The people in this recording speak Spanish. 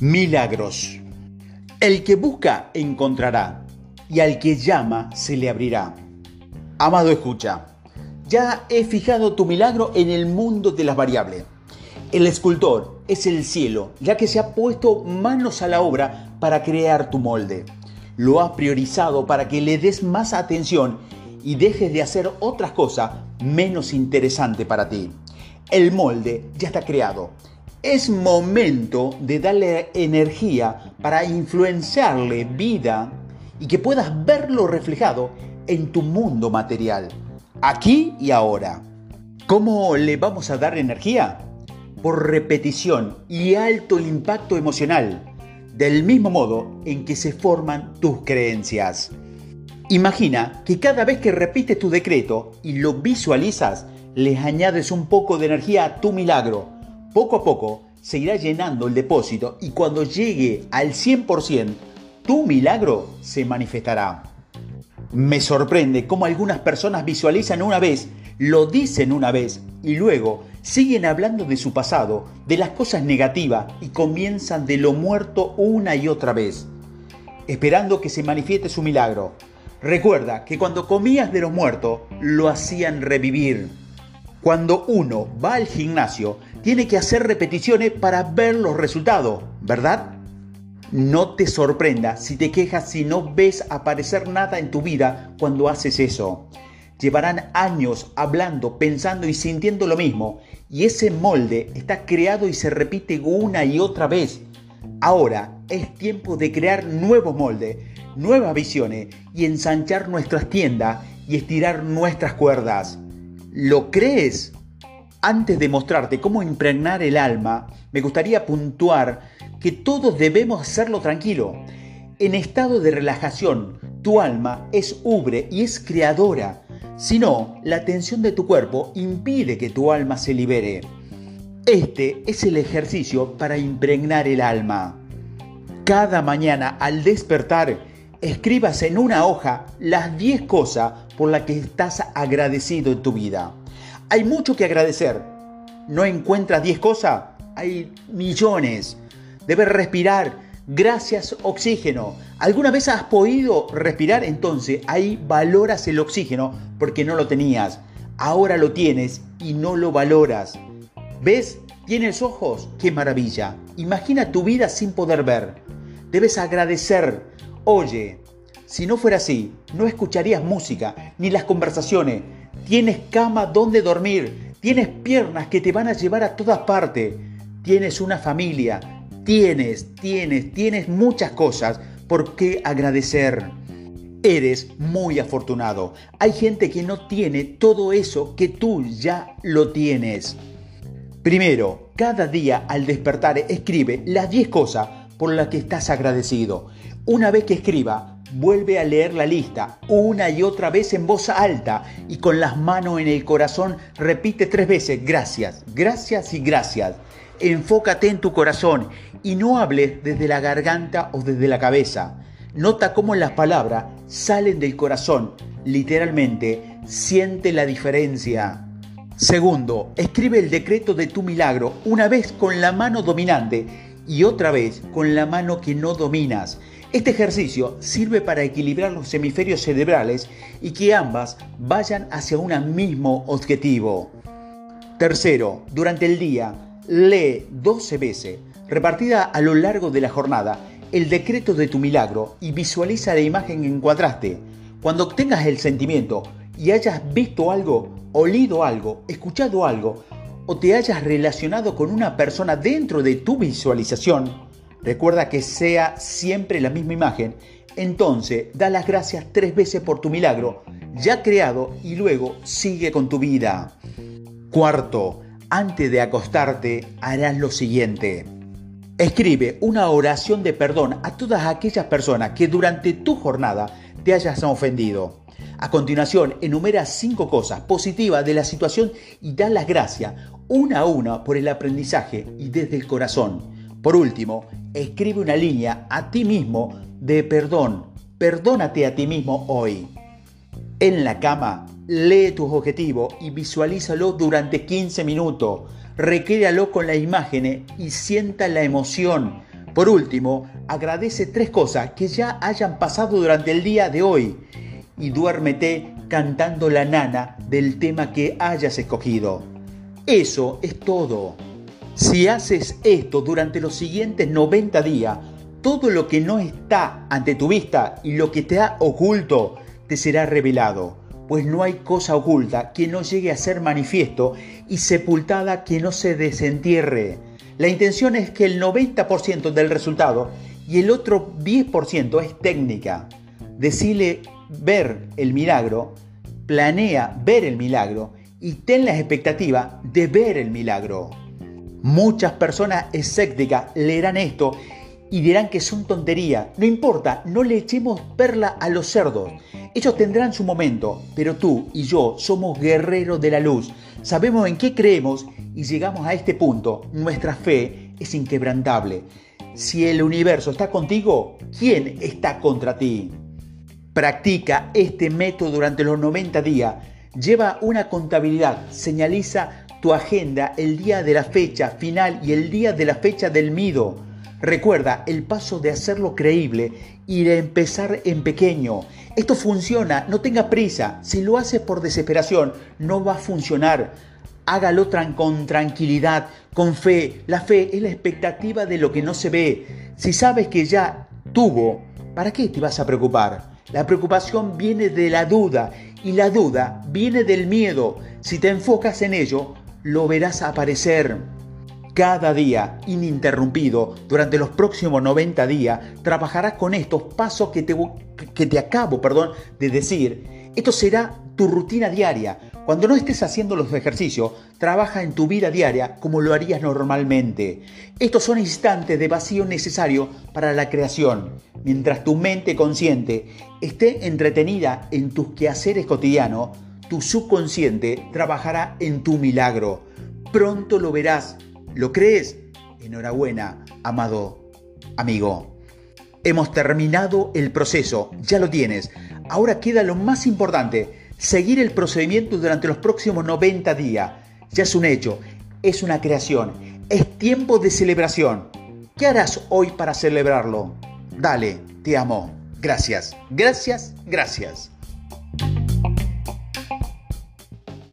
Milagros. El que busca encontrará y al que llama se le abrirá. Amado escucha, ya he fijado tu milagro en el mundo de las variables. El escultor es el cielo, ya que se ha puesto manos a la obra para crear tu molde. Lo ha priorizado para que le des más atención y dejes de hacer otras cosas menos interesantes para ti. El molde ya está creado es momento de darle energía para influenciarle vida y que puedas verlo reflejado en tu mundo material, aquí y ahora. ¿Cómo le vamos a dar energía? Por repetición y alto impacto emocional, del mismo modo en que se forman tus creencias. Imagina que cada vez que repites tu decreto y lo visualizas, les añades un poco de energía a tu milagro poco a poco se irá llenando el depósito y cuando llegue al 100%, tu milagro se manifestará. Me sorprende cómo algunas personas visualizan una vez, lo dicen una vez y luego siguen hablando de su pasado, de las cosas negativas y comienzan de lo muerto una y otra vez, esperando que se manifieste su milagro. Recuerda que cuando comías de los muertos, lo hacían revivir. Cuando uno va al gimnasio, tiene que hacer repeticiones para ver los resultados, ¿verdad? No te sorprenda si te quejas si no ves aparecer nada en tu vida cuando haces eso. Llevarán años hablando, pensando y sintiendo lo mismo, y ese molde está creado y se repite una y otra vez. Ahora es tiempo de crear nuevos moldes, nuevas visiones y ensanchar nuestras tiendas y estirar nuestras cuerdas. ¿Lo crees? Antes de mostrarte cómo impregnar el alma, me gustaría puntuar que todos debemos hacerlo tranquilo. En estado de relajación, tu alma es ubre y es creadora. Si no, la tensión de tu cuerpo impide que tu alma se libere. Este es el ejercicio para impregnar el alma. Cada mañana al despertar, escribas en una hoja las 10 cosas por la que estás agradecido en tu vida. Hay mucho que agradecer. ¿No encuentras 10 cosas? Hay millones. Debes respirar. Gracias oxígeno. ¿Alguna vez has podido respirar? Entonces ahí valoras el oxígeno porque no lo tenías. Ahora lo tienes y no lo valoras. ¿Ves? ¿Tienes ojos? ¡Qué maravilla! Imagina tu vida sin poder ver. Debes agradecer. Oye, si no fuera así, no escucharías música ni las conversaciones. Tienes cama donde dormir. Tienes piernas que te van a llevar a todas partes. Tienes una familia. Tienes, tienes, tienes muchas cosas por qué agradecer. Eres muy afortunado. Hay gente que no tiene todo eso que tú ya lo tienes. Primero, cada día al despertar escribe las 10 cosas por las que estás agradecido. Una vez que escriba, Vuelve a leer la lista una y otra vez en voz alta y con las manos en el corazón repite tres veces gracias, gracias y gracias. Enfócate en tu corazón y no hables desde la garganta o desde la cabeza. Nota cómo las palabras salen del corazón. Literalmente, siente la diferencia. Segundo, escribe el decreto de tu milagro una vez con la mano dominante y otra vez con la mano que no dominas. Este ejercicio sirve para equilibrar los hemisferios cerebrales y que ambas vayan hacia un mismo objetivo. Tercero, durante el día, lee 12 veces, repartida a lo largo de la jornada, el decreto de tu milagro y visualiza la imagen en contraste. Cuando obtengas el sentimiento y hayas visto algo, olido algo, escuchado algo, o te hayas relacionado con una persona dentro de tu visualización, Recuerda que sea siempre la misma imagen. Entonces, da las gracias tres veces por tu milagro ya creado y luego sigue con tu vida. Cuarto, antes de acostarte harás lo siguiente. Escribe una oración de perdón a todas aquellas personas que durante tu jornada te hayas ofendido. A continuación, enumera cinco cosas positivas de la situación y da las gracias una a una por el aprendizaje y desde el corazón. Por último, escribe una línea a ti mismo de perdón. Perdónate a ti mismo hoy. En la cama, lee tus objetivos y visualízalo durante 15 minutos. Recréalo con la imagen y sienta la emoción. Por último, agradece tres cosas que ya hayan pasado durante el día de hoy y duérmete cantando la nana del tema que hayas escogido. Eso es todo. Si haces esto durante los siguientes 90 días, todo lo que no está ante tu vista y lo que te ha oculto te será revelado, pues no hay cosa oculta que no llegue a ser manifiesto y sepultada que no se desentierre. La intención es que el 90% del resultado y el otro 10% es técnica. Decile ver el milagro, planea ver el milagro y ten la expectativa de ver el milagro. Muchas personas escépticas leerán esto y dirán que son tonterías. No importa, no le echemos perla a los cerdos. Ellos tendrán su momento, pero tú y yo somos guerreros de la luz. Sabemos en qué creemos y llegamos a este punto. Nuestra fe es inquebrantable. Si el universo está contigo, ¿quién está contra ti? Practica este método durante los 90 días. Lleva una contabilidad, señaliza tu agenda el día de la fecha final y el día de la fecha del mido. Recuerda el paso de hacerlo creíble y de empezar en pequeño. Esto funciona, no tenga prisa. Si lo haces por desesperación, no va a funcionar. Hágalo con tranquilidad, con fe. La fe es la expectativa de lo que no se ve. Si sabes que ya tuvo, ¿para qué te vas a preocupar? La preocupación viene de la duda y la duda viene del miedo. Si te enfocas en ello, lo verás aparecer. Cada día, ininterrumpido, durante los próximos 90 días, trabajarás con estos pasos que te, que te acabo perdón, de decir. Esto será tu rutina diaria. Cuando no estés haciendo los ejercicios, trabaja en tu vida diaria como lo harías normalmente. Estos son instantes de vacío necesario para la creación. Mientras tu mente consciente esté entretenida en tus quehaceres cotidianos, tu subconsciente trabajará en tu milagro. Pronto lo verás. ¿Lo crees? Enhorabuena, amado amigo. Hemos terminado el proceso, ya lo tienes. Ahora queda lo más importante Seguir el procedimiento durante los próximos 90 días ya es un hecho, es una creación, es tiempo de celebración. ¿Qué harás hoy para celebrarlo? Dale, te amo. Gracias, gracias, gracias.